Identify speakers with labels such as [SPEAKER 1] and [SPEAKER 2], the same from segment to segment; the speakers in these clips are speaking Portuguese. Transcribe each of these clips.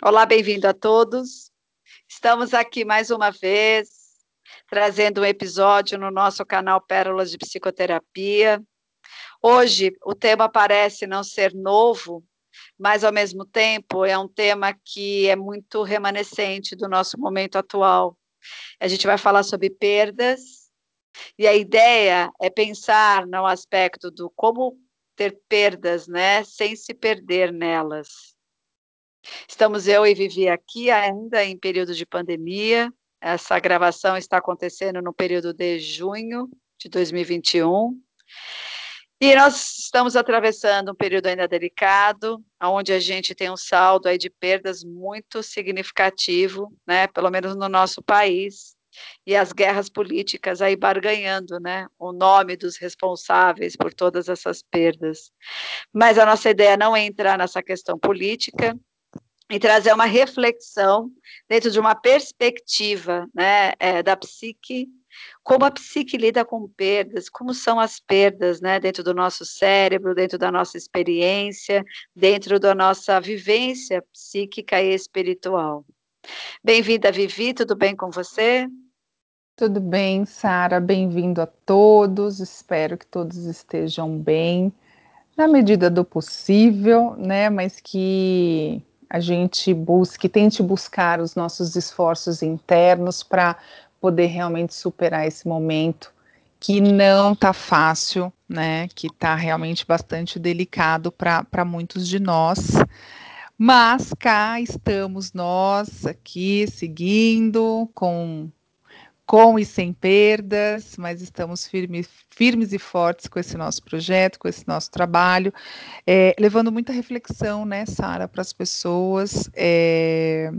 [SPEAKER 1] Olá, bem-vindo a todos. Estamos aqui mais uma vez, trazendo um episódio no nosso canal Pérolas de Psicoterapia. Hoje, o tema parece não ser novo, mas, ao mesmo tempo, é um tema que é muito remanescente do nosso momento atual. A gente vai falar sobre perdas, e a ideia é pensar no aspecto do como ter perdas, né, sem se perder nelas. Estamos eu e Vivi aqui ainda em período de pandemia. Essa gravação está acontecendo no período de junho de 2021. E nós estamos atravessando um período ainda delicado, onde a gente tem um saldo aí de perdas muito significativo, né, pelo menos no nosso país, e as guerras políticas aí barganhando, né, o nome dos responsáveis por todas essas perdas. Mas a nossa ideia não é entrar nessa questão política, e trazer uma reflexão dentro de uma perspectiva né, é, da psique, como a psique lida com perdas, como são as perdas né, dentro do nosso cérebro, dentro da nossa experiência, dentro da nossa vivência psíquica e espiritual. Bem-vinda, Vivi, tudo bem com você?
[SPEAKER 2] Tudo bem, Sara, bem-vindo a todos, espero que todos estejam bem, na medida do possível, né, mas que a gente busque, tente buscar os nossos esforços internos para poder realmente superar esse momento que não tá fácil, né? Que tá realmente bastante delicado para muitos de nós. Mas cá estamos nós aqui seguindo com com e sem perdas, mas estamos firmes, firmes e fortes com esse nosso projeto, com esse nosso trabalho, é, levando muita reflexão, né, Sara, para as pessoas, é,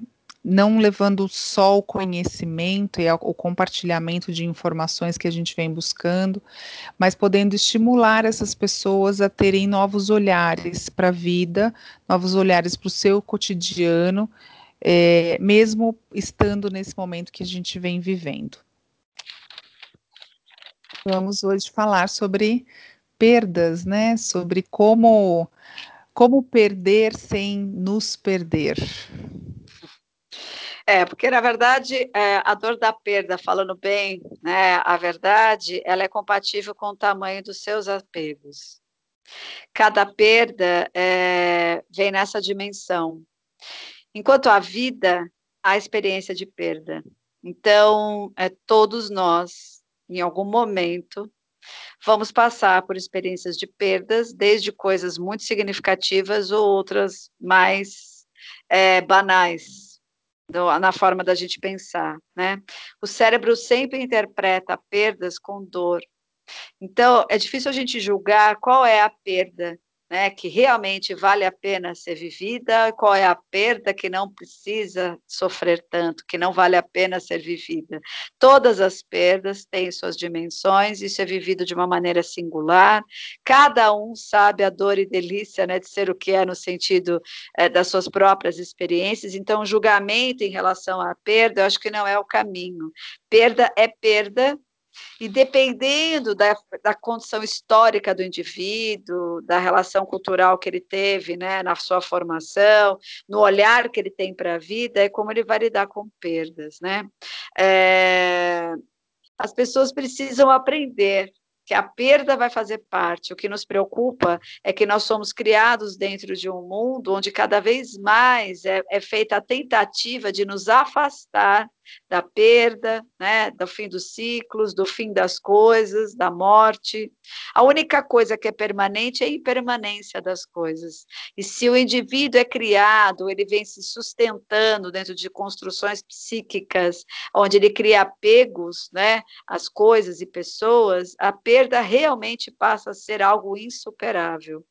[SPEAKER 2] não levando só o conhecimento e o compartilhamento de informações que a gente vem buscando, mas podendo estimular essas pessoas a terem novos olhares para a vida, novos olhares para o seu cotidiano, é, mesmo estando nesse momento que a gente vem vivendo. Vamos hoje falar sobre perdas, né? Sobre como como perder sem nos perder.
[SPEAKER 1] É, porque na verdade é, a dor da perda, falando bem, né, a verdade, ela é compatível com o tamanho dos seus apegos. Cada perda é, vem nessa dimensão. Enquanto a vida, há experiência de perda. Então, é, todos nós, em algum momento, vamos passar por experiências de perdas, desde coisas muito significativas ou outras mais é, banais, do, na forma da gente pensar, né? O cérebro sempre interpreta perdas com dor. Então, é difícil a gente julgar qual é a perda né, que realmente vale a pena ser vivida, qual é a perda que não precisa sofrer tanto, que não vale a pena ser vivida. Todas as perdas têm suas dimensões, isso é vivido de uma maneira singular, cada um sabe a dor e delícia né, de ser o que é no sentido é, das suas próprias experiências, então julgamento em relação à perda, eu acho que não é o caminho. Perda é perda, e dependendo da, da condição histórica do indivíduo, da relação cultural que ele teve, né, na sua formação, no olhar que ele tem para a vida, é como ele vai lidar com perdas, né? É, as pessoas precisam aprender que a perda vai fazer parte. O que nos preocupa é que nós somos criados dentro de um mundo onde cada vez mais é, é feita a tentativa de nos afastar da perda, né, do fim dos ciclos, do fim das coisas, da morte. A única coisa que é permanente é a impermanência das coisas. E se o indivíduo é criado, ele vem se sustentando dentro de construções psíquicas, onde ele cria apegos, né, às coisas e pessoas, a perda realmente passa a ser algo insuperável.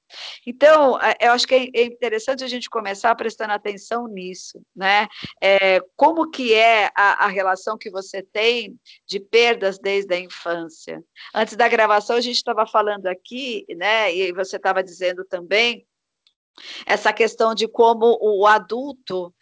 [SPEAKER 1] Então, eu acho que é, é interessante a gente começar prestando atenção nisso, né? É, como que é a, a, relação que você tem de perdas desde a infância? Antes da gravação, a gente estava falando aqui, né? E você estava dizendo também essa questão de como o adulto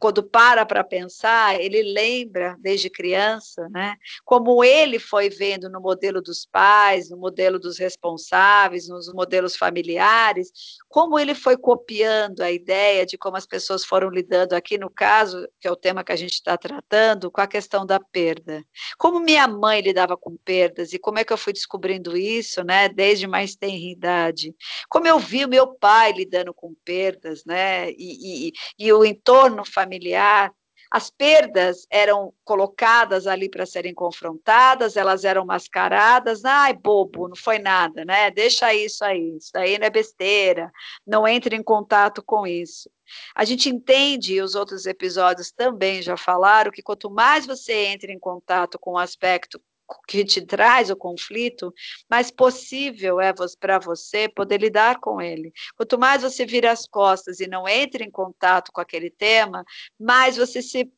[SPEAKER 1] quando para para pensar, ele lembra desde criança, né, como ele foi vendo no modelo dos pais, no modelo dos responsáveis, nos modelos familiares, como ele foi copiando a ideia de como as pessoas foram lidando aqui no caso, que é o tema que a gente está tratando, com a questão da perda. Como minha mãe lidava com perdas e como é que eu fui descobrindo isso, né, desde mais tenra idade. Como eu vi o meu pai lidando com perdas, né, e, e, e o entorno familiar, as perdas eram colocadas ali para serem confrontadas, elas eram mascaradas, ai, bobo, não foi nada, né? Deixa isso aí, isso aí não é besteira, não entre em contato com isso. A gente entende, e os outros episódios também já falaram, que quanto mais você entra em contato com o aspecto que te traz o conflito, mais possível é para você poder lidar com ele. Quanto mais você vira as costas e não entra em contato com aquele tema, mais você se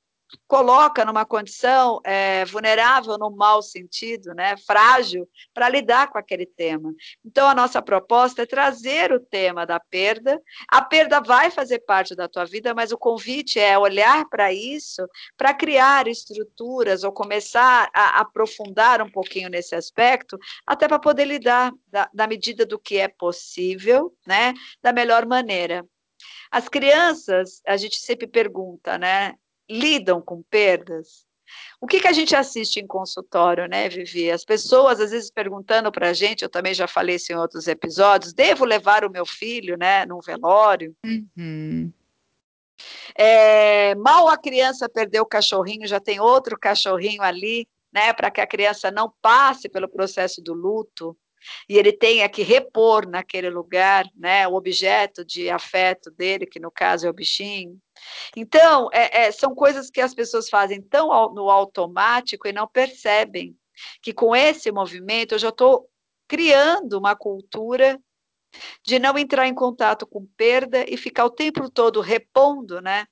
[SPEAKER 1] coloca numa condição é, vulnerável no mau sentido, né, frágil, para lidar com aquele tema. Então, a nossa proposta é trazer o tema da perda. A perda vai fazer parte da tua vida, mas o convite é olhar para isso, para criar estruturas ou começar a aprofundar um pouquinho nesse aspecto, até para poder lidar da, da medida do que é possível, né, da melhor maneira. As crianças, a gente sempre pergunta, né? Lidam com perdas? O que, que a gente assiste em consultório, né, Vivi? As pessoas às vezes perguntando para a gente, eu também já falei isso em outros episódios, devo levar o meu filho, né, num velório? Uhum. É, mal a criança perdeu o cachorrinho, já tem outro cachorrinho ali, né, para que a criança não passe pelo processo do luto e ele tenha que repor naquele lugar, né, o objeto de afeto dele, que no caso é o bichinho. Então, é, é, são coisas que as pessoas fazem tão no automático e não percebem que com esse movimento eu já estou criando uma cultura de não entrar em contato com perda e ficar o tempo todo repondo, né?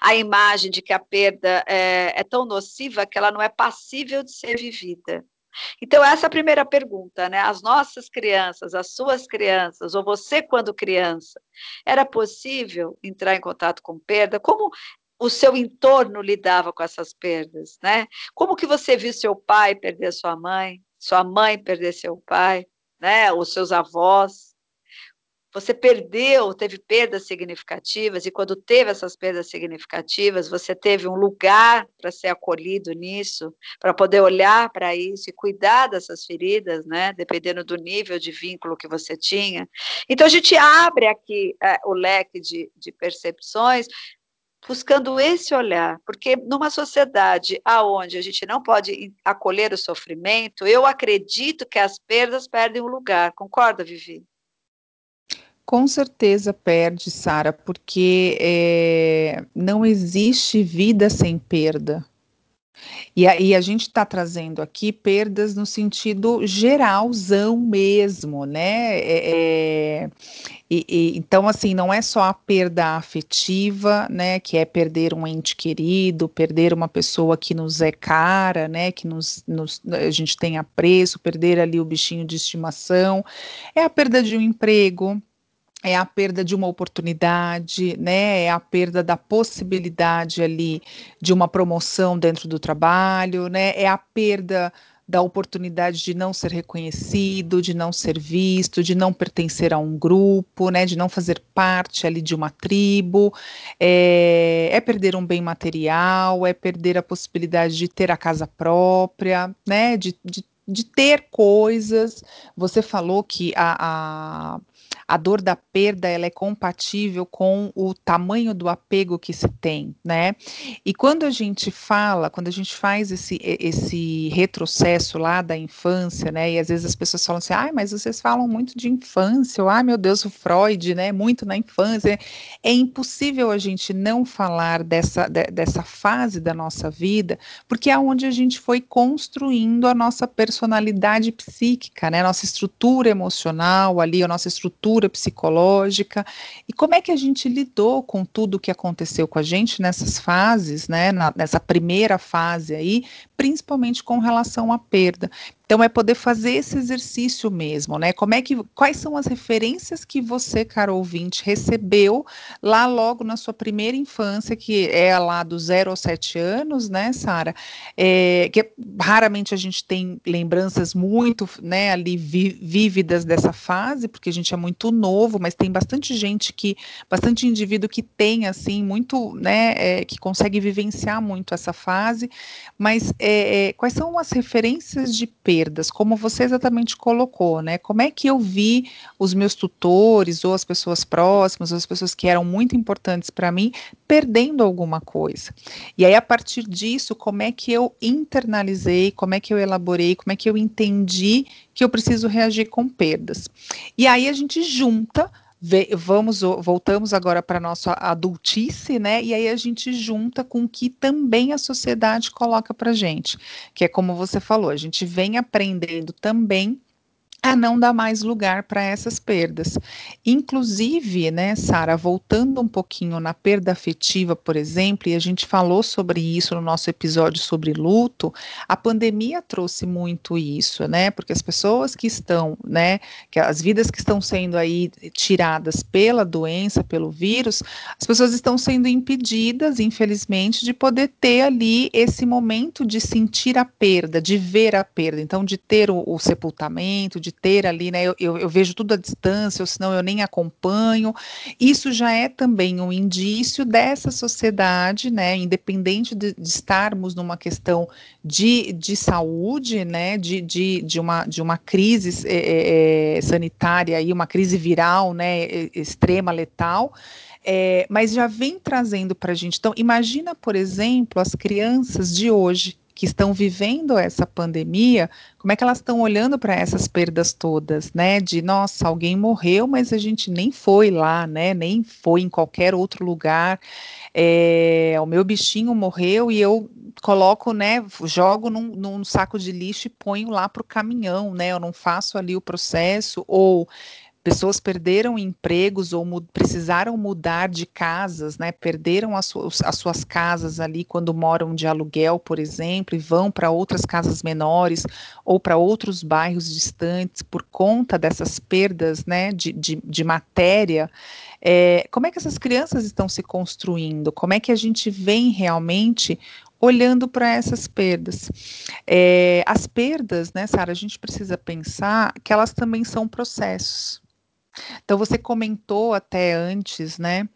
[SPEAKER 1] A imagem de que a perda é, é tão nociva que ela não é passível de ser vivida. Então, essa é a primeira pergunta, né? As nossas crianças, as suas crianças, ou você quando criança, era possível entrar em contato com perda? Como o seu entorno lidava com essas perdas, né? Como que você viu seu pai perder sua mãe, sua mãe perder seu pai, né? Os seus avós? Você perdeu, teve perdas significativas, e quando teve essas perdas significativas, você teve um lugar para ser acolhido nisso, para poder olhar para isso e cuidar dessas feridas, né, dependendo do nível de vínculo que você tinha. Então, a gente abre aqui é, o leque de, de percepções, buscando esse olhar, porque numa sociedade aonde a gente não pode acolher o sofrimento, eu acredito que as perdas perdem o lugar. Concorda, Vivi?
[SPEAKER 2] Com certeza perde, Sara, porque é, não existe vida sem perda. E aí a gente está trazendo aqui perdas no sentido geralzão mesmo, né? É, é, e, e, então, assim, não é só a perda afetiva, né? Que é perder um ente querido, perder uma pessoa que nos é cara, né? Que nos, nos, a gente tem apreço, perder ali o bichinho de estimação, é a perda de um emprego, é a perda de uma oportunidade, né? É a perda da possibilidade ali de uma promoção dentro do trabalho, né? É a perda da oportunidade de não ser reconhecido, de não ser visto, de não pertencer a um grupo, né, de não fazer parte ali de uma tribo, é, é, perder um bem material, é perder a possibilidade de ter a casa própria, né, de, de, de ter coisas. Você falou que a, a a dor da perda ela é compatível com o tamanho do apego que se tem, né? E quando a gente fala, quando a gente faz esse, esse retrocesso lá da infância, né? E às vezes as pessoas falam assim, ah, mas vocês falam muito de infância, ou, ah, meu Deus, o Freud, né? Muito na infância. É impossível a gente não falar dessa, de, dessa fase da nossa vida, porque é onde a gente foi construindo a nossa personalidade psíquica, né? Nossa estrutura emocional ali, a nossa estrutura estrutura psicológica e como é que a gente lidou com tudo o que aconteceu com a gente nessas fases, né, na, nessa primeira fase aí, principalmente com relação à perda. Então é poder fazer esse exercício mesmo, né? Como é que quais são as referências que você, caro ouvinte, recebeu lá logo na sua primeira infância, que é lá do zero aos sete anos, né, Sara? É, que raramente a gente tem lembranças muito, né, ali vi, vívidas dessa fase, porque a gente é muito novo, mas tem bastante gente que, bastante indivíduo que tem assim muito, né, é, que consegue vivenciar muito essa fase, mas é, é quais são as referências de perdas, como você exatamente colocou, né? Como é que eu vi os meus tutores ou as pessoas próximas, ou as pessoas que eram muito importantes para mim, perdendo alguma coisa? E aí, a partir disso, como é que eu internalizei, como é que eu elaborei, como é que eu entendi que eu preciso reagir com perdas? E aí a gente junta vamos voltamos agora para nossa adultice, né? E aí a gente junta com o que também a sociedade coloca para gente, que é como você falou, a gente vem aprendendo também a não dar mais lugar para essas perdas. Inclusive, né, Sara, voltando um pouquinho na perda afetiva, por exemplo, e a gente falou sobre isso no nosso episódio sobre luto, a pandemia trouxe muito isso, né? Porque as pessoas que estão, né, que as vidas que estão sendo aí tiradas pela doença, pelo vírus, as pessoas estão sendo impedidas, infelizmente, de poder ter ali esse momento de sentir a perda, de ver a perda, então de ter o, o sepultamento, de ter ali, né? Eu, eu, eu, vejo tudo à distância, ou senão eu nem acompanho. Isso já é também um indício dessa sociedade, né? Independente de, de estarmos numa questão de, de saúde, né? De, de, de, uma, de uma crise é, é, sanitária e uma crise viral, né? Extrema, letal. É, mas já vem trazendo para a gente. Então, imagina, por exemplo, as crianças de hoje que estão vivendo essa pandemia, como é que elas estão olhando para essas perdas todas, né? De nossa, alguém morreu, mas a gente nem foi lá, né? Nem foi em qualquer outro lugar. É, o meu bichinho morreu e eu coloco, né? Jogo num, num saco de lixo e ponho lá para o caminhão, né? Eu não faço ali o processo ou pessoas perderam empregos ou mu precisaram mudar de casas, né? Perderam as, su as, suas casas ali quando moram de aluguel, por exemplo, e vão para outras casas menores ou para outros bairros distantes por conta dessas perdas, né? De, de, de matéria. É, como é que essas crianças estão se construindo? Como é que a gente vem realmente olhando para essas perdas. É, as perdas, né, Sara, a gente precisa pensar que elas também são processos. Então, você comentou até antes, né?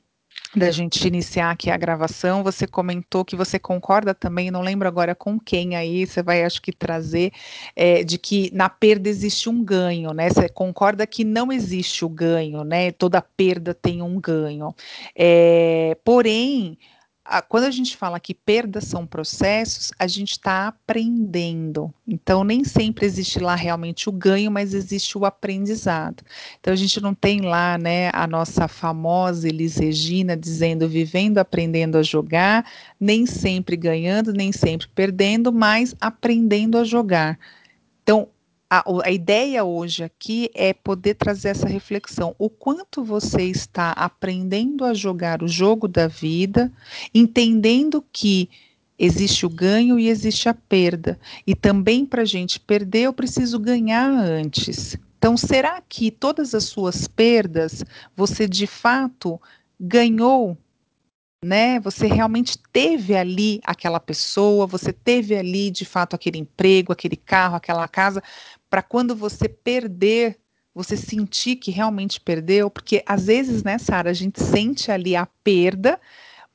[SPEAKER 2] Da gente iniciar aqui a gravação, você comentou que você concorda também, não lembro agora com quem aí, você vai acho que trazer, é, de que na perda existe um ganho, né? Você concorda que não existe o ganho, né? Toda perda tem um ganho. É, porém, quando a gente fala que perdas são processos, a gente está aprendendo. Então, nem sempre existe lá realmente o ganho, mas existe o aprendizado. Então, a gente não tem lá, né, a nossa famosa Elis Regina dizendo vivendo, aprendendo a jogar, nem sempre ganhando, nem sempre perdendo, mas aprendendo a jogar. Então, a, a, ideia hoje aqui é poder trazer essa reflexão. O quanto você está aprendendo a jogar o jogo da vida, entendendo que existe o ganho e existe a perda. E também para a gente perder, eu preciso ganhar antes. Então, será que todas as suas perdas você de fato ganhou né? Você realmente teve ali aquela pessoa, você teve ali de fato aquele emprego, aquele carro, aquela casa, para quando você perder, você sentir que realmente perdeu, porque às vezes, né, Sara, a gente sente ali a perda,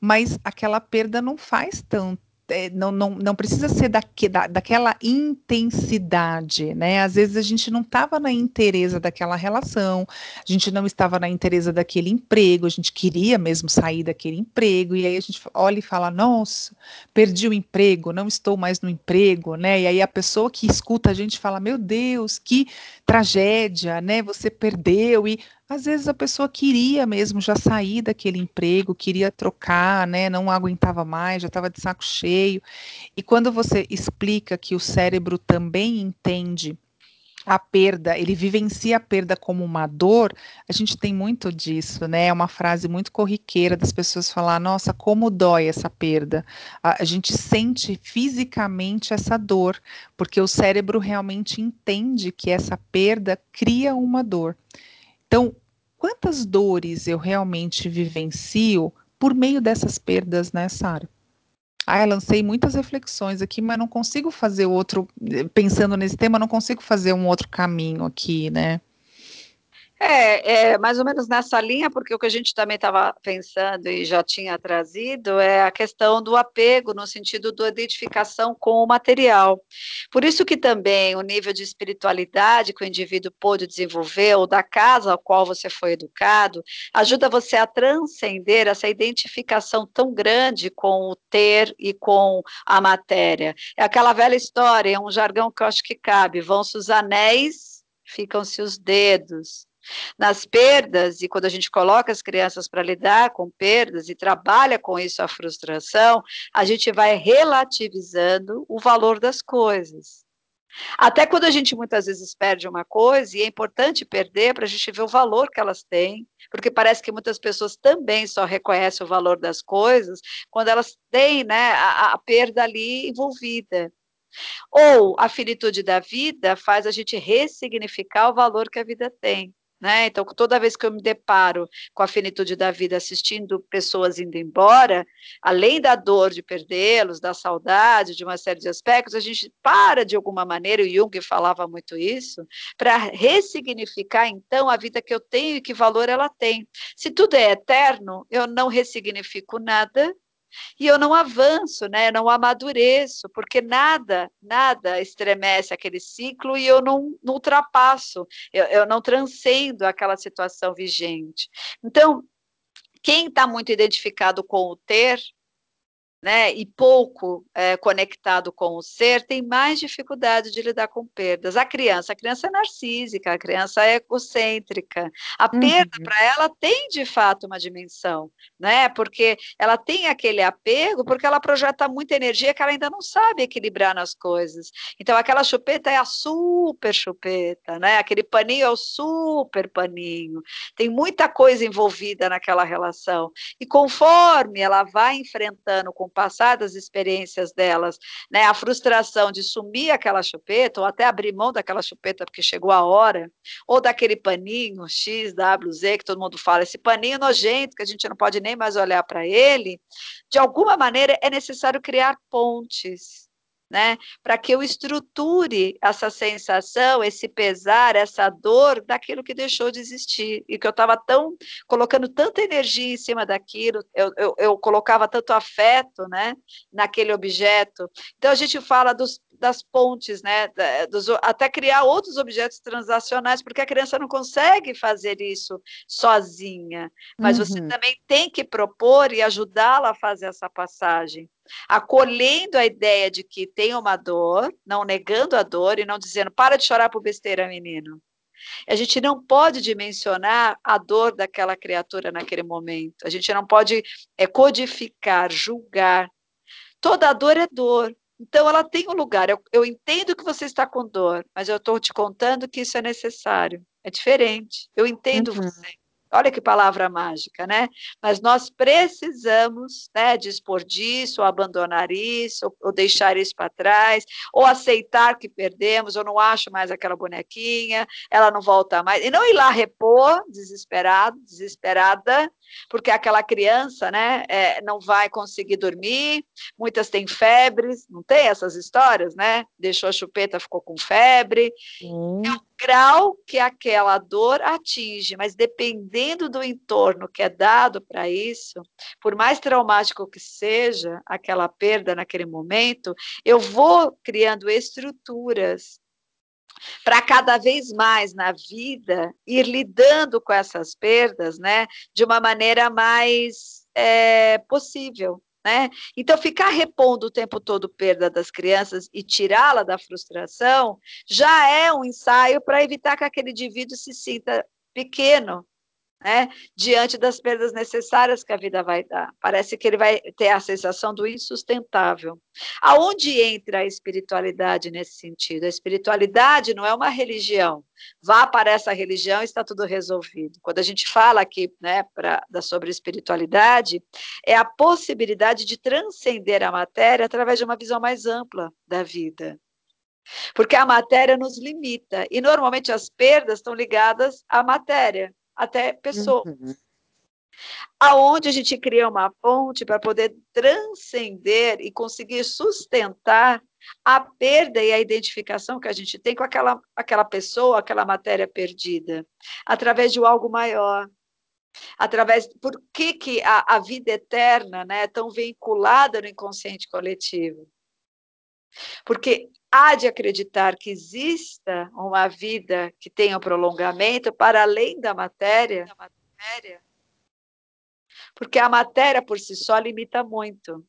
[SPEAKER 2] mas aquela perda não faz tanto é, não, não, não precisa ser daque, da, daquela intensidade, né? Às vezes a gente não estava na interesa daquela relação, a gente não estava na interesa daquele emprego, a gente queria mesmo sair daquele emprego, e aí a gente olha e fala, nossa, perdi o emprego, não estou mais no emprego, né? E aí a pessoa que escuta a gente fala, meu Deus, que tragédia, né? Você perdeu, e às vezes a pessoa queria mesmo já sair daquele emprego, queria trocar, né? Não aguentava mais, já estava de saco cheio. E quando você explica que o cérebro também entende a perda, ele vivencia a perda como uma dor, a gente tem muito disso, né? É uma frase muito corriqueira das pessoas falar: nossa, como dói essa perda. A, a gente sente fisicamente essa dor, porque o cérebro realmente entende que essa perda cria uma dor. Então, quantas dores eu realmente vivencio por meio dessas perdas, né, Sara? Ah, lancei muitas reflexões aqui, mas não consigo fazer outro, pensando nesse tema, não consigo fazer um outro caminho aqui, né?
[SPEAKER 1] É, é mais ou menos nessa linha, porque o que a gente também estava pensando e já tinha trazido é a questão do apego, no sentido da identificação com o material. Por isso que também o nível de espiritualidade que o indivíduo pôde desenvolver, ou da casa ao qual você foi educado, ajuda você a transcender essa identificação tão grande com o ter e com a matéria. É aquela velha história, é um jargão que eu acho que cabe: vão-se os anéis, ficam-se os dedos. Nas perdas, e quando a gente coloca as crianças para lidar com perdas e trabalha com isso a frustração, a gente vai relativizando o valor das coisas. Até quando a gente muitas vezes perde uma coisa, e é importante perder para a gente ver o valor que elas têm, porque parece que muitas pessoas também só reconhecem o valor das coisas quando elas têm né, a, a perda ali envolvida. Ou a finitude da vida faz a gente ressignificar o valor que a vida tem. Né? Então, toda vez que eu me deparo com a finitude da vida assistindo pessoas indo embora, além da dor de perdê-los, da saudade, de uma série de aspectos, a gente para de alguma maneira, o Jung falava muito isso, para ressignificar então a vida que eu tenho e que valor ela tem. Se tudo é eterno, eu não ressignifico nada e eu não avanço, né? Eu não amadureço, porque nada, nada estremece aquele ciclo e eu não, não ultrapasso, eu, eu não transcendo aquela situação vigente. Então, quem está muito identificado com o ter, né, e pouco é, conectado com o ser, tem mais dificuldade de lidar com perdas. A criança, a criança é narcísica, a criança é egocêntrica. A uhum. perda para ela tem de fato uma dimensão, né? Porque ela tem aquele apego, porque ela projeta muita energia que ela ainda não sabe equilibrar nas coisas. Então aquela chupeta é a super chupeta, né? Aquele paninho é o super paninho. Tem muita coisa envolvida naquela relação. E conforme ela vai enfrentando com passar das experiências delas, né, a frustração de sumir aquela chupeta, ou até abrir mão daquela chupeta porque chegou a hora, ou daquele paninho X, W, Z, que todo mundo fala, esse paninho nojento, que a gente não pode nem mais olhar para ele, de alguma maneira é necessário criar pontes né? Para que eu estruture essa sensação, esse pesar, essa dor daquilo que deixou de existir e que eu estava tão colocando tanta energia em cima daquilo, eu, eu, eu, colocava tanto afeto, né? Naquele objeto. Então a gente fala dos, das pontes, né? Dos, até criar outros objetos transacionais, porque a criança não consegue fazer isso sozinha, mas uhum. você também tem que propor e ajudá-la a fazer essa passagem acolhendo a ideia de que tem uma dor, não negando a dor e não dizendo para de chorar por besteira, menino. A gente não pode dimensionar a dor daquela criatura naquele momento. A gente não pode é, codificar, julgar. Toda dor é dor. Então, ela tem um lugar. Eu, eu entendo que você está com dor, mas eu estou te contando que isso é necessário. É diferente. Eu entendo uhum. você. Olha que palavra mágica, né? Mas nós precisamos né, dispor disso, ou abandonar isso, ou, ou deixar isso para trás, ou aceitar que perdemos, eu não acho mais aquela bonequinha, ela não volta mais, e não ir lá repor, desesperado, desesperada, porque aquela criança né, é, não vai conseguir dormir, muitas têm febres, não tem essas histórias, né? Deixou a chupeta, ficou com febre. Hum. É o grau que aquela dor atinge, mas dependendo do entorno que é dado para isso, por mais traumático que seja aquela perda naquele momento, eu vou criando estruturas para cada vez mais na vida ir lidando com essas perdas, né, de uma maneira mais é, possível. Né? Então, ficar repondo o tempo todo perda das crianças e tirá-la da frustração já é um ensaio para evitar que aquele indivíduo se sinta pequeno, né, diante das perdas necessárias que a vida vai dar. Parece que ele vai ter a sensação do insustentável. Aonde entra a espiritualidade nesse sentido? A espiritualidade não é uma religião. Vá para essa religião e está tudo resolvido. Quando a gente fala aqui né, pra, da, sobre espiritualidade, é a possibilidade de transcender a matéria através de uma visão mais ampla da vida. Porque a matéria nos limita, e normalmente as perdas estão ligadas à matéria até pessoa. Uhum. Aonde a gente cria uma ponte para poder transcender e conseguir sustentar a perda e a identificação que a gente tem com aquela, aquela pessoa, aquela matéria perdida, através de algo maior. Através. Por que, que a, a vida eterna né, é tão vinculada no inconsciente coletivo? Porque há de acreditar que exista uma vida que tenha um prolongamento para além da matéria, porque a matéria por si só limita muito.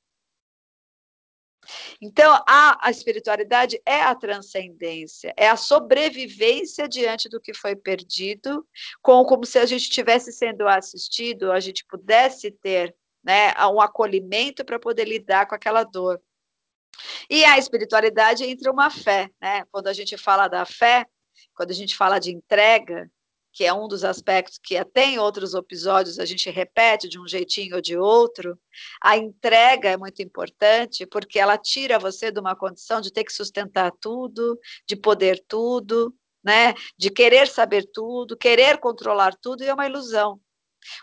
[SPEAKER 1] Então, a, a espiritualidade é a transcendência, é a sobrevivência diante do que foi perdido, com, como se a gente estivesse sendo assistido, a gente pudesse ter né, um acolhimento para poder lidar com aquela dor. E a espiritualidade entra uma fé, né? Quando a gente fala da fé, quando a gente fala de entrega, que é um dos aspectos que até em outros episódios a gente repete de um jeitinho ou de outro, a entrega é muito importante porque ela tira você de uma condição de ter que sustentar tudo, de poder tudo, né? De querer saber tudo, querer controlar tudo, e é uma ilusão.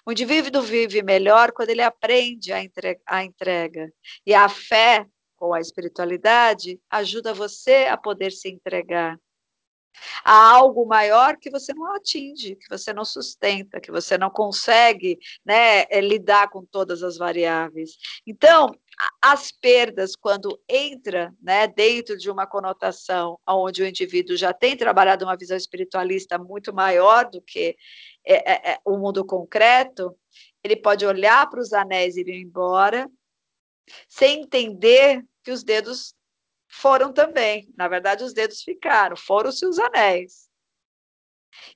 [SPEAKER 1] O indivíduo vive melhor quando ele aprende a entrega. E a fé com a espiritualidade ajuda você a poder se entregar a algo maior que você não atinge, que você não sustenta, que você não consegue né, eh, lidar com todas as variáveis. Então, as perdas, quando entra né, dentro de uma conotação onde o indivíduo já tem trabalhado uma visão espiritualista muito maior do que é, é, o mundo concreto, ele pode olhar para os anéis e ir embora, sem entender que os dedos foram também. Na verdade, os dedos ficaram, foram-se os anéis.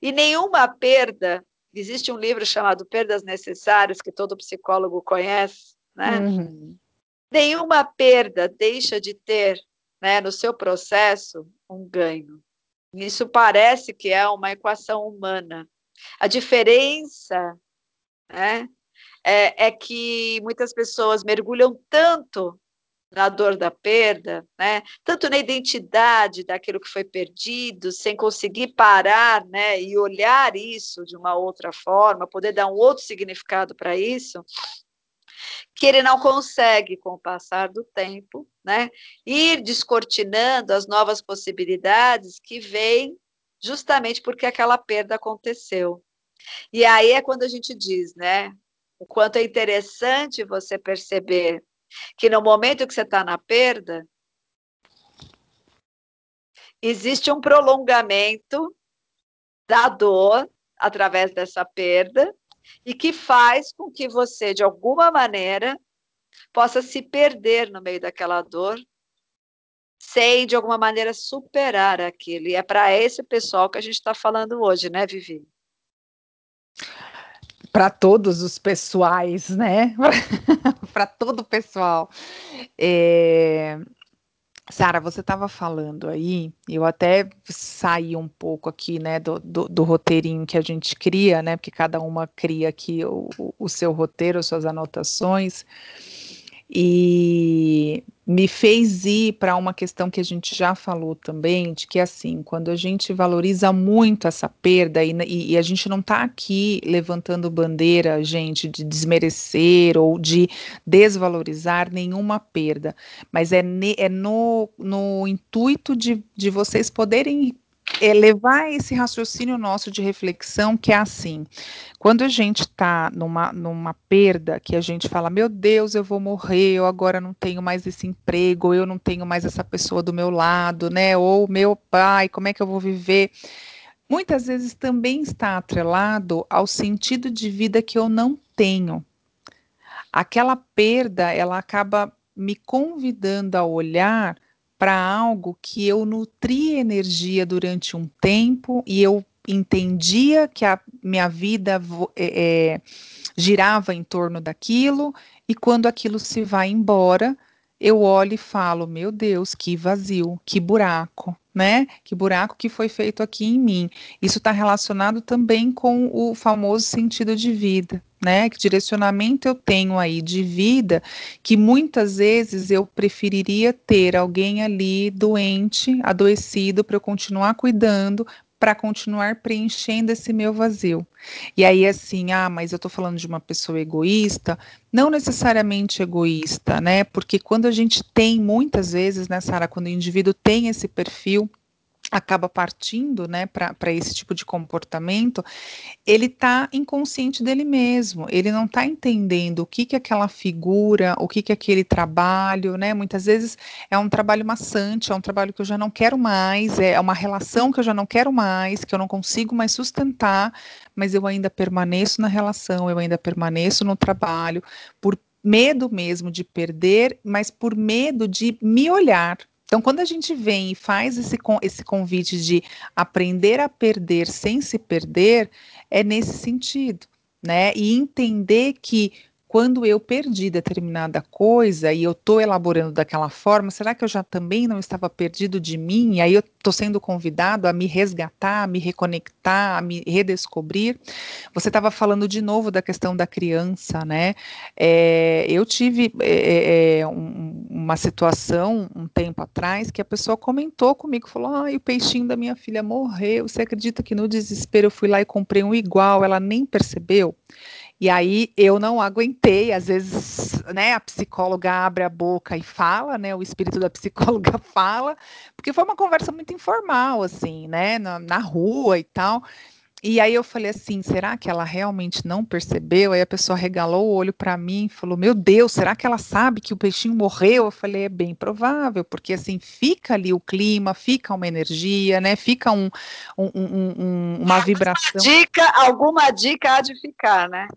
[SPEAKER 1] E nenhuma perda, existe um livro chamado Perdas Necessárias, que todo psicólogo conhece, né? Uhum. Nenhuma perda deixa de ter né, no seu processo um ganho. Isso parece que é uma equação humana. A diferença né, é, é que muitas pessoas mergulham tanto na dor da perda, né? tanto na identidade daquilo que foi perdido, sem conseguir parar né? e olhar isso de uma outra forma, poder dar um outro significado para isso, que ele não consegue, com o passar do tempo, né? ir descortinando as novas possibilidades que vêm justamente porque aquela perda aconteceu. E aí é quando a gente diz, né? O quanto é interessante você perceber que no momento que você está na perda, existe um prolongamento da dor através dessa perda e que faz com que você, de alguma maneira, possa se perder no meio daquela dor, sem, de alguma maneira, superar aquilo. E é para esse pessoal que a gente está falando hoje, né, Vivi?
[SPEAKER 2] Para todos os pessoais, né? para todo o pessoal. É... Sara, você estava falando aí, eu até saí um pouco aqui, né, do, do, do, roteirinho que a gente cria, né, porque cada uma cria aqui o, o seu roteiro, suas anotações, e me fez ir para uma questão que a gente já falou também, de que assim, quando a gente valoriza muito essa perda, e, e, e a gente não está aqui levantando bandeira, gente, de desmerecer ou de desvalorizar nenhuma perda, mas é, ne, é no, no intuito de, de vocês poderem é levar esse raciocínio nosso de reflexão, que é assim: quando a gente está numa, numa perda, que a gente fala, meu Deus, eu vou morrer, eu agora não tenho mais esse emprego, eu não tenho mais essa pessoa do meu lado, né? Ou meu pai, como é que eu vou viver? Muitas vezes também está atrelado ao sentido de vida que eu não tenho. Aquela perda, ela acaba me convidando a olhar para algo que eu nutri energia durante um tempo e eu entendia que a minha vida é, é, girava em torno daquilo, e quando aquilo se vai embora, eu olho e falo: meu Deus, que vazio, que buraco, né? Que buraco que foi feito aqui em mim. Isso está relacionado também com o famoso sentido de vida, né? Que direcionamento eu tenho aí de vida que muitas vezes eu preferiria ter alguém ali doente, adoecido, para eu continuar cuidando, para continuar preenchendo esse meu vazio. E aí, assim, ah, mas eu estou falando de uma pessoa egoísta, não necessariamente egoísta, né? Porque quando a gente tem, muitas vezes, né, Sara, quando o indivíduo tem esse perfil, acaba partindo né, para esse tipo de comportamento, ele está inconsciente dele mesmo, ele não está entendendo o que, que aquela figura, o que, que aquele trabalho, né? Muitas vezes é um trabalho maçante, é um trabalho que eu já não quero mais, é uma relação que eu já não quero mais, que eu não consigo mais sustentar, mas eu ainda permaneço na relação, eu ainda permaneço no trabalho, por medo mesmo de perder, mas por medo de me olhar, então, quando a gente vem e faz esse, esse convite de aprender a perder sem se perder, é nesse sentido, né? E entender que quando eu perdi determinada coisa e eu estou elaborando daquela forma, será que eu já também não estava perdido de mim? E aí eu estou sendo convidado a me resgatar, a me reconectar, a me redescobrir. Você estava falando de novo da questão da criança, né? É, eu tive é, é, um, uma situação um tempo atrás que a pessoa comentou comigo, falou: ah, o peixinho da minha filha morreu. Você acredita que no desespero eu fui lá e comprei um igual, ela nem percebeu? E aí eu não aguentei, às vezes, né, a psicóloga abre a boca e fala, né, o espírito da psicóloga fala, porque foi uma conversa muito informal, assim, né, na, na rua e tal. E aí eu falei assim, será que ela realmente não percebeu? Aí a pessoa regalou o olho para mim e falou: "Meu Deus, será que ela sabe que o peixinho morreu?" Eu falei: "É bem provável, porque assim fica ali o clima, fica uma energia, né? Fica um, um, um, uma vibração."
[SPEAKER 1] Dica, alguma dica há de ficar, né?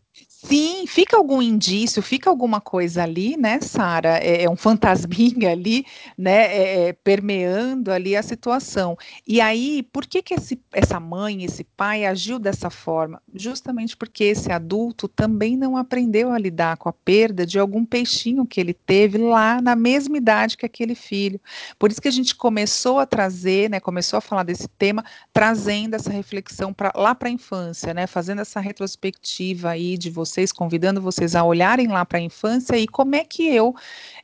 [SPEAKER 2] Sim, fica algum indício, fica alguma coisa ali, né, Sara? É, é, um fantasminha ali, né, é, é, permeando ali a situação. E aí, por que que esse, essa mãe, esse pai agiu dessa forma? Justamente porque esse adulto também não aprendeu a lidar com a perda de algum peixinho que ele teve lá na mesma idade que aquele filho. Por isso que a gente começou a trazer, né, começou a falar desse tema, trazendo essa reflexão pra, lá para a infância, né, fazendo essa retrospectiva aí de você vocês, convidando vocês a olharem lá para a infância e como é que eu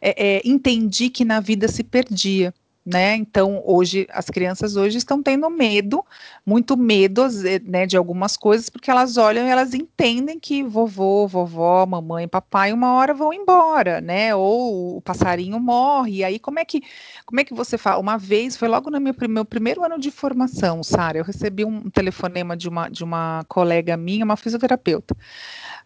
[SPEAKER 2] é, é, entendi que na vida se perdia né? Então, hoje, as crianças hoje estão tendo medo, muito medo, né, de algumas coisas, porque elas olham e elas entendem que vovô, vovó, mamãe, papai, uma hora vão embora, né? Ou o passarinho morre. E aí, como é que, como é que você fala? Uma vez, foi logo no meu, meu primeiro ano de formação, Sara, eu recebi um telefonema de uma, de uma colega minha, uma fisioterapeuta.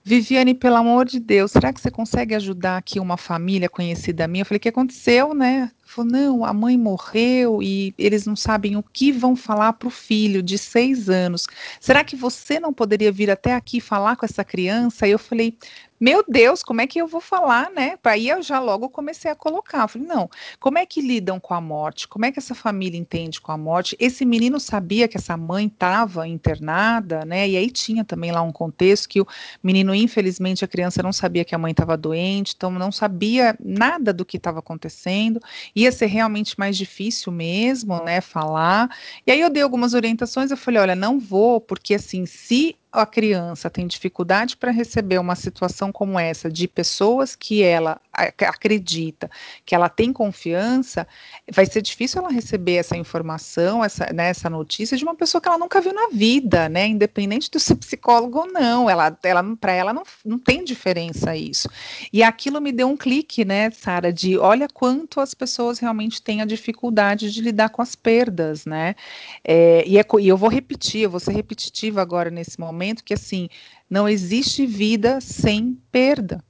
[SPEAKER 2] Viviane, pelo amor de Deus, será que você consegue ajudar aqui uma família conhecida minha? Eu falei, o que aconteceu, né? Falou, não, a mãe morreu e eles não sabem o que vão falar para o filho de seis anos. Será que você não poderia vir até aqui falar com essa criança? E eu falei, meu Deus, como é que eu vou falar, né? Aí eu já logo comecei a colocar. Eu falei, não, como é que lidam com a morte? Como é que essa família entende com a morte? Esse menino sabia que essa mãe estava internada, né? E aí tinha também lá um contexto que o menino, infelizmente, a criança não sabia que a mãe estava doente, então não sabia nada do que estava acontecendo. Ia ser realmente mais difícil mesmo, né? Falar. E aí eu dei algumas orientações, eu falei, olha, não vou, porque assim, se a criança tem dificuldade para receber uma situação como essa de pessoas que ela acredita, que ela tem confiança, vai ser difícil ela receber essa informação, essa, né, essa notícia de uma pessoa que ela nunca viu na vida, né? Independente do ser psicólogo ou não, ela, ela para ela não, não tem diferença isso. E aquilo me deu um clique, né, Sara, de olha quanto as pessoas realmente têm a dificuldade de lidar com as perdas, né? É, e, é, e eu vou repetir, eu vou ser repetitiva agora nesse momento momento que assim não existe vida sem perda.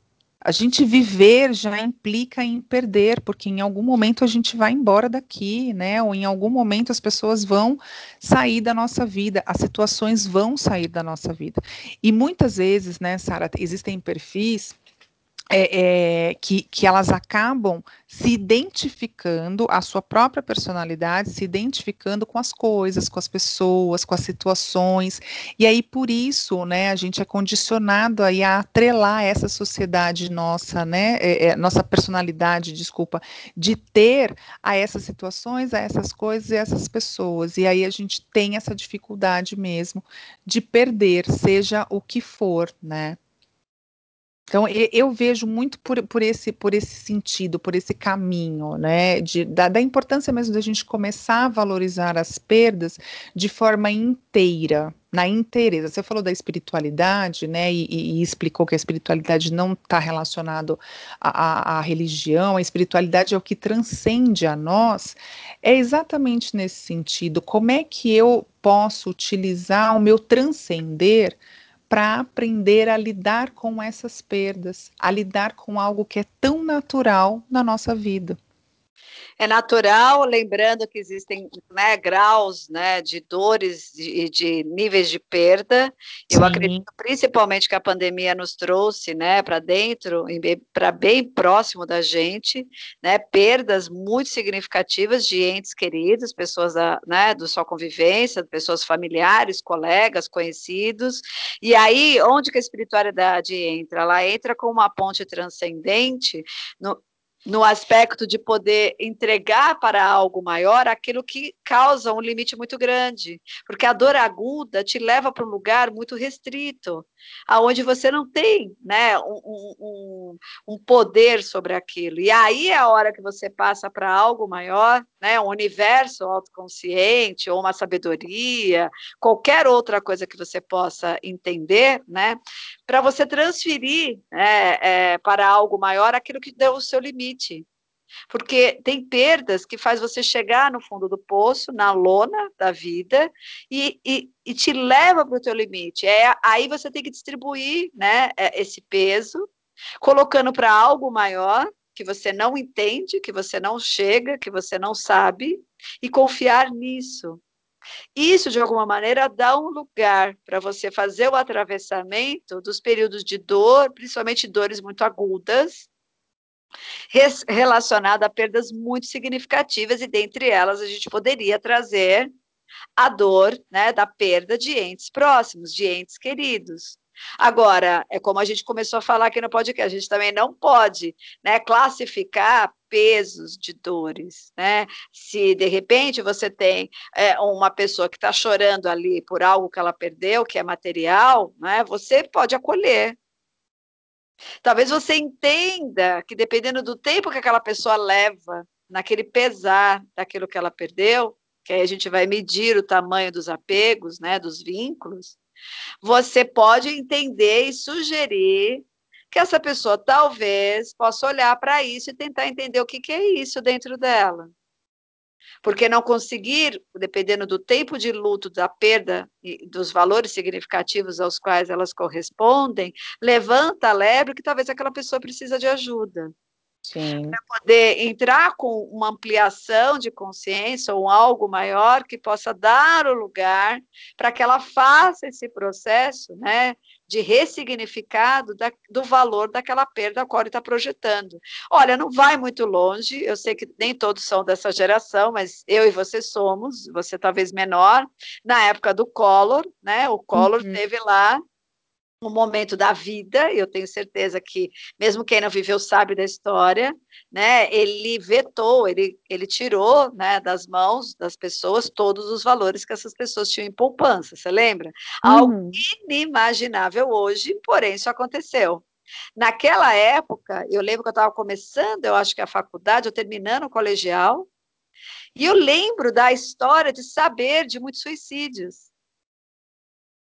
[SPEAKER 2] A gente viver já implica em perder, porque em algum momento a gente vai embora daqui, né? Ou em algum momento as pessoas vão sair da nossa vida, as situações vão sair da nossa vida. E muitas vezes, né, Sara, existem perfis é, é, que, que elas acabam se identificando, a sua própria personalidade, se identificando com as coisas, com as pessoas, com as situações, e aí por isso, né, a gente é condicionado aí a atrelar essa sociedade nossa, né, é, é, nossa personalidade, desculpa, de ter a essas situações, a essas coisas e essas pessoas, e aí a gente tem essa dificuldade mesmo de perder, seja o que for, né. Então, eu vejo muito por, por, esse, por esse sentido, por esse caminho, né, de, da, da, importância mesmo da gente começar a valorizar as perdas de forma inteira, na inteireza. Você falou da espiritualidade, né, e, e, e explicou que a espiritualidade não está relacionada à, à, religião, a espiritualidade é o que transcende a nós, é exatamente nesse sentido. Como é que eu posso utilizar o meu transcender para aprender a lidar com essas perdas, a lidar com algo que é tão natural na nossa vida.
[SPEAKER 1] É natural, lembrando que existem né, graus né, de dores e de, de, níveis de perda. Sim. Eu acredito principalmente que a pandemia nos trouxe né, para dentro, para bem próximo da gente, né, perdas muito significativas de entes queridos, pessoas da, né, do sua convivência, pessoas familiares, colegas, conhecidos. E aí, onde que a espiritualidade entra? Ela entra com uma ponte transcendente no, no aspecto de poder entregar para algo maior aquilo que causa um limite muito grande, porque a dor aguda te leva para um lugar muito restrito, aonde você não tem, né, um, um, um poder sobre aquilo. E aí é a hora que você passa para algo maior, né, um universo autoconsciente ou uma sabedoria, qualquer outra coisa que você possa entender, né, para você transferir né, é, para algo maior aquilo que deu o seu limite. Porque tem perdas que faz você chegar no fundo do poço, na lona da vida, e, e, e te leva para o teu limite. É, aí você tem que distribuir né, é, esse peso, colocando para algo maior, que você não entende, que você não chega, que você não sabe, e confiar nisso. Isso, de alguma maneira, dá um lugar para você fazer o atravessamento dos períodos de dor, principalmente dores muito agudas, relacionada a perdas muito significativas, e dentre elas a gente poderia trazer a dor né, da perda de entes próximos, de entes queridos. Agora, é como a gente começou a falar aqui no podcast, a gente também não pode né, classificar pesos de dores, né? Se de repente você tem é, uma pessoa que está chorando ali por algo que ela perdeu, que é material, né? Você pode acolher, Talvez você entenda que dependendo do tempo que aquela pessoa leva naquele pesar daquilo que ela perdeu, que aí a gente vai medir o tamanho dos apegos, né, dos vínculos, você pode entender e sugerir que essa pessoa talvez possa olhar para isso e tentar entender o que, que é isso dentro dela. Porque não conseguir, dependendo do tempo de luto, da perda e dos valores significativos aos quais elas correspondem, levanta a lebre que talvez aquela pessoa precisa de ajuda. Para poder entrar com uma ampliação de consciência ou algo maior que possa dar o lugar para que ela faça esse processo né, de ressignificado da, do valor daquela perda a qual ele está projetando. Olha, não vai muito longe, eu sei que nem todos são dessa geração, mas eu e você somos, você talvez menor, na época do Collor, né? O Collor uhum. teve lá um momento da vida, eu tenho certeza que, mesmo quem não viveu sabe da história, né, ele vetou, ele, ele tirou né, das mãos das pessoas todos os valores que essas pessoas tinham em poupança, você lembra? Uhum. Algo inimaginável hoje, porém isso aconteceu. Naquela época, eu lembro que eu estava começando, eu acho que a faculdade, eu terminando o colegial, e eu lembro da história de saber de muitos suicídios.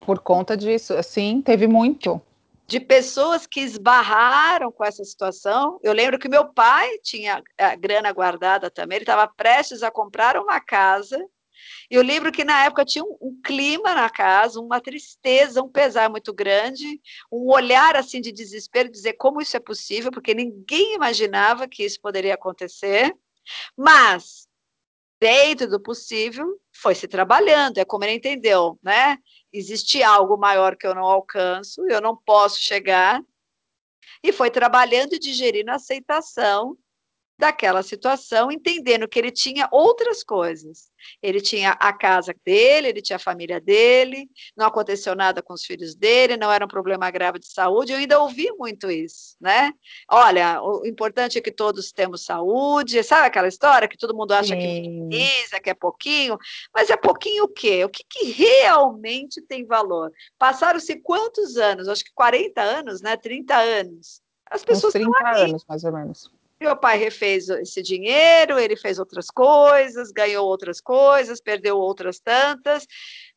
[SPEAKER 2] Por conta disso, sim, teve muito.
[SPEAKER 1] De pessoas que esbarraram com essa situação. Eu lembro que meu pai tinha a grana guardada também, ele estava prestes a comprar uma casa. E eu lembro que na época tinha um, um, clima na casa, uma tristeza, um pesar muito grande, um olhar assim de desespero, dizer como isso é possível, porque ninguém imaginava que isso poderia acontecer. Mas dentro do possível, foi se trabalhando, é como ele entendeu, né? Existe algo maior que eu não alcanço, eu não posso chegar, E foi trabalhando e digerindo a aceitação daquela situação, entendendo que ele tinha outras coisas. Ele tinha a casa dele, ele tinha a família dele, não aconteceu nada com os filhos dele, não era um problema grave de saúde. Eu ainda ouvi muito isso, né? Olha, o importante é que todos temos saúde, sabe aquela história que todo mundo acha Sim. que precisa, que é pouquinho, mas é pouquinho o quê? O que, que realmente tem valor? Passaram-se quantos anos? Acho que 40 anos, né? 30 anos.
[SPEAKER 2] As pessoas Uns 30 anos, mais ou menos.
[SPEAKER 1] Meu pai refez esse dinheiro, ele fez outras coisas, ganhou outras coisas, perdeu outras tantas,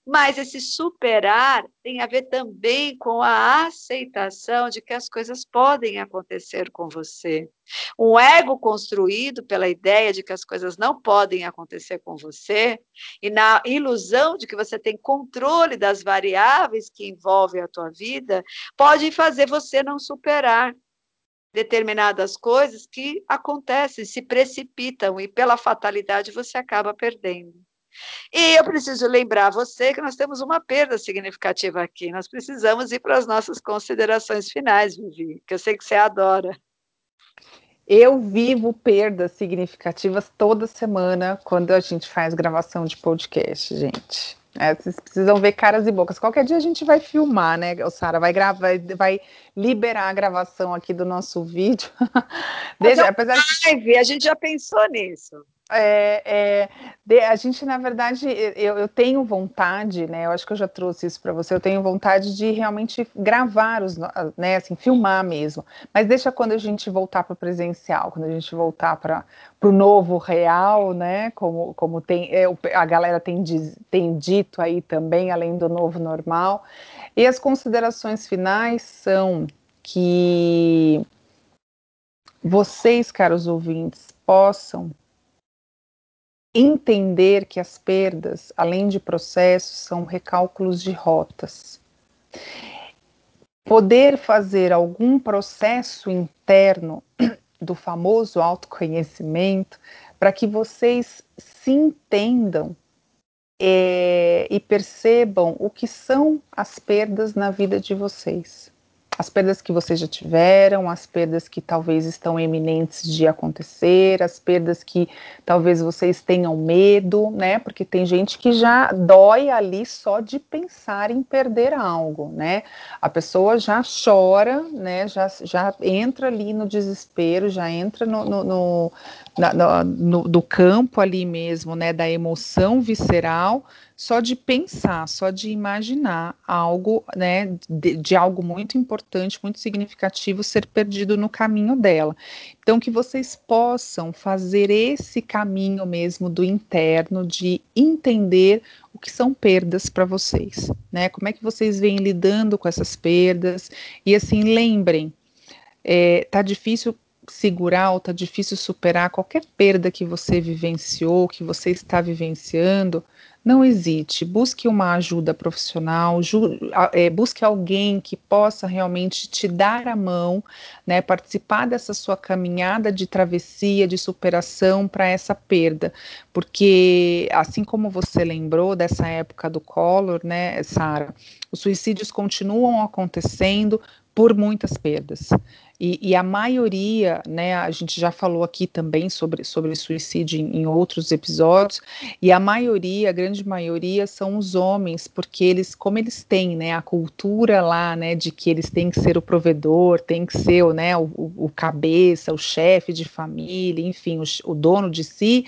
[SPEAKER 1] mas esse superar tem a ver também com a aceitação de que as coisas podem acontecer com você. Um ego construído pela ideia de que as coisas não podem acontecer com você e na ilusão de que você tem controle das variáveis que envolvem a tua vida, pode fazer você não superar determinadas coisas que acontecem, se precipitam e pela fatalidade você acaba perdendo. E eu preciso lembrar você que nós temos uma perda significativa aqui. Nós precisamos ir para as nossas considerações finais, Vivi, que eu sei que você adora.
[SPEAKER 2] Eu vivo perdas significativas toda semana quando a gente faz gravação de podcast, gente. É, vocês precisam ver caras e bocas. Qualquer dia a gente vai filmar, né, Sara? Vai gravar, vai liberar a gravação aqui do nosso vídeo.
[SPEAKER 1] Desde, apesar de... a gente já pensou nisso.
[SPEAKER 2] É, é, a gente, na verdade, eu, eu, tenho vontade, né? Eu acho que eu já trouxe isso para você. Eu tenho vontade de realmente gravar os, né? Assim, filmar mesmo. Mas deixa quando a gente voltar para o presencial, quando a gente voltar para o novo real, né? Como, como tem é, a galera tem, tem dito aí também, além do novo normal. E as considerações finais são que vocês, caros ouvintes, possam entender que as perdas, além de processos, são recálculos de rotas. Poder fazer algum processo interno do famoso autoconhecimento para que vocês se entendam é, e percebam o que são as perdas na vida de vocês as perdas que vocês já tiveram, as perdas que talvez estão eminentes de acontecer, as perdas que talvez vocês tenham medo, né? Porque tem gente que já dói ali só de pensar em perder algo, né? A pessoa já chora, né? Já, já entra ali no desespero, já entra no, no, no, na, no, no campo ali mesmo, né? Da emoção visceral só de pensar, só de imaginar algo, né, de, de, algo muito importante, muito significativo ser perdido no caminho dela. Então, que vocês possam fazer esse caminho mesmo do interno, de entender o que são perdas para vocês, né? Como é que vocês vêm lidando com essas perdas? E assim, lembrem, é, tá difícil segurar ou tá difícil superar qualquer perda que você vivenciou, que você está vivenciando, não hesite, busque uma ajuda profissional, ju, é, busque alguém que possa realmente te dar a mão, né, participar dessa sua caminhada de travessia, de superação para essa perda, porque assim como você lembrou dessa época do Collor, né, Sara, os suicídios continuam acontecendo por muitas perdas. E, e, a maioria, né, a gente já falou aqui também sobre, sobre suicídio em, em, outros episódios, e a maioria, a grande maioria, são os homens, porque eles, como eles têm, né, a cultura lá, né, de que eles têm que ser o provedor, tem que ser, né, o, o cabeça, o chefe de família, enfim, o, o dono de si,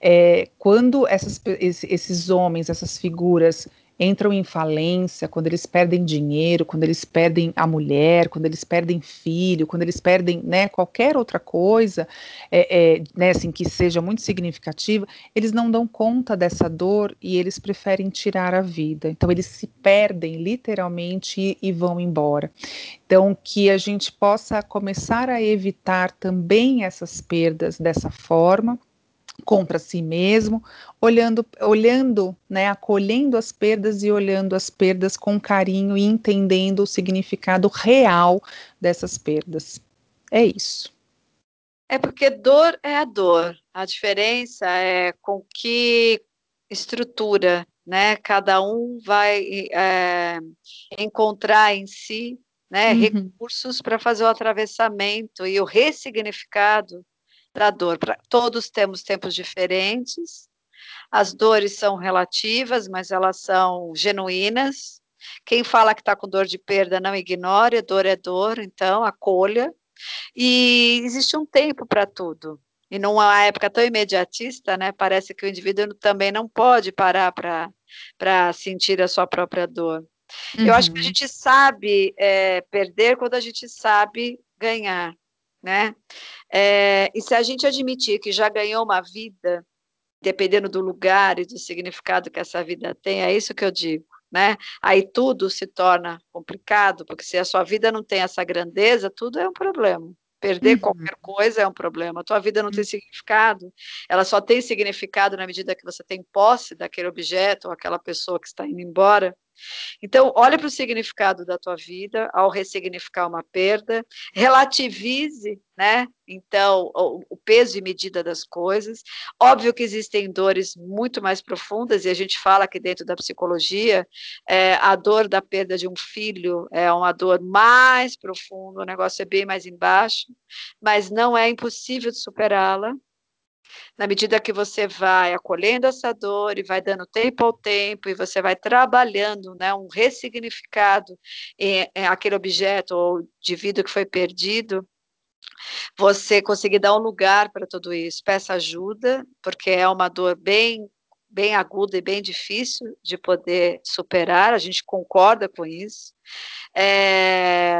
[SPEAKER 2] é, quando essas, esses homens, essas figuras entram em falência, quando eles perdem dinheiro, quando eles perdem a mulher, quando eles perdem filho, quando eles perdem né, qualquer outra coisa, é, é, né, assim, que seja muito significativa, eles não dão conta dessa dor e eles preferem tirar a vida. Então eles se perdem literalmente e, e vão embora. Então que a gente possa começar a evitar também essas perdas dessa forma contra si mesmo, olhando, olhando, né, acolhendo as perdas e olhando as perdas com carinho e entendendo o significado real dessas perdas. É isso.
[SPEAKER 1] É porque dor é a dor. A diferença é com que estrutura, né? Cada um vai é, encontrar em si né, uhum. recursos para fazer o atravessamento e o ressignificado da dor. Pra, todos temos tempos diferentes, as dores são relativas, mas elas são genuínas. Quem fala que está com dor de perda, não ignore, dor é dor, então acolha. E existe um tempo para tudo. E numa época tão imediatista, né, parece que o indivíduo também não pode parar para sentir a sua própria dor. Uhum. Eu acho que a uhum. gente sabe é, perder quando a gente sabe ganhar, né? É, e se a gente admitir que já ganhou uma vida, dependendo do lugar e do significado que essa vida tem, é isso que eu digo. Né? Aí tudo se torna complicado, porque se a sua vida não tem essa grandeza, tudo é um problema. Perder uhum. qualquer coisa é um problema. A tua vida não tem uhum. significado. Ela só tem significado na medida que você tem posse daquele objeto ou aquela pessoa que está indo embora. Então, olhe para o significado da tua vida ao ressignificar uma perda, relativize, né? Então, o, o, peso e medida das coisas. Óbvio que existem dores muito mais profundas, e a gente fala que dentro da psicologia, é, a dor da perda de um filho é uma dor mais profunda, o negócio é bem mais embaixo, mas não é impossível de superá-la, na medida que você vai acolhendo essa dor e vai dando tempo ao tempo e você vai trabalhando, né, um ressignificado em, em aquele objeto ou vida que foi perdido, você conseguir dar um lugar para tudo isso. Peça ajuda, porque é uma dor bem bem aguda e bem difícil de poder superar, a gente concorda com isso. É,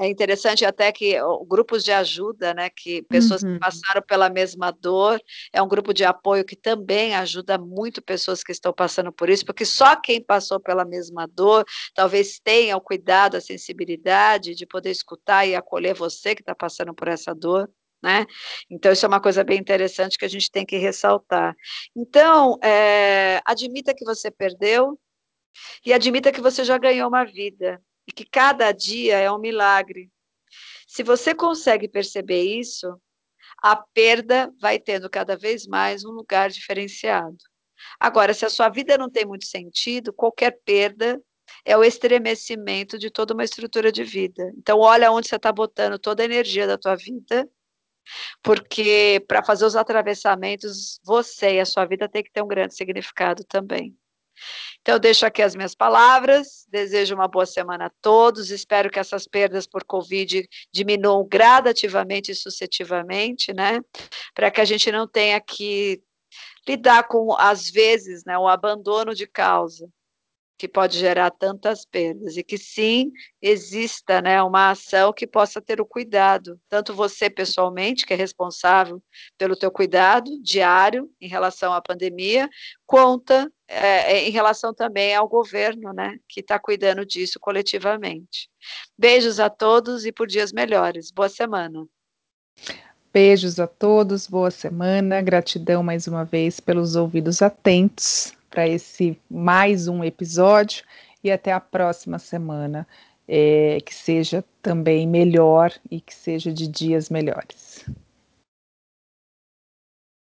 [SPEAKER 1] é interessante até que grupos de ajuda, né, que pessoas uhum. que passaram pela mesma dor, é um grupo de apoio que também ajuda muito pessoas que estão passando por isso, porque só quem passou pela mesma dor talvez tenha o cuidado, a sensibilidade de poder escutar e acolher você que está passando por essa dor né? Então, isso é uma coisa bem interessante que a gente tem que ressaltar. Então, é, admita que você perdeu e admita que você já ganhou uma vida e que cada dia é um milagre. Se você consegue perceber isso, a perda vai tendo cada vez mais um lugar diferenciado. Agora, se a sua vida não tem muito sentido, qualquer perda é o estremecimento de toda uma estrutura de vida. Então, olha onde você está botando toda a energia da tua vida porque para fazer os atravessamentos, você e a sua vida tem que ter um grande significado também. Então, eu deixo aqui as minhas palavras, desejo uma boa semana a todos, espero que essas perdas por Covid diminuam gradativamente e sucessivamente, né, para que a gente não tenha que lidar com, às vezes, né, o abandono de causa, que pode gerar tantas perdas e que sim exista né, uma ação que possa ter o cuidado, tanto você pessoalmente, que é responsável pelo teu cuidado diário em relação à pandemia, quanto é, em relação também ao governo, né, que está cuidando disso coletivamente. Beijos a todos e por dias melhores. Boa semana.
[SPEAKER 2] Beijos a todos, boa semana, gratidão mais uma vez pelos ouvidos atentos para esse mais um episódio e até a próxima semana. É, que seja também melhor e que seja de dias melhores.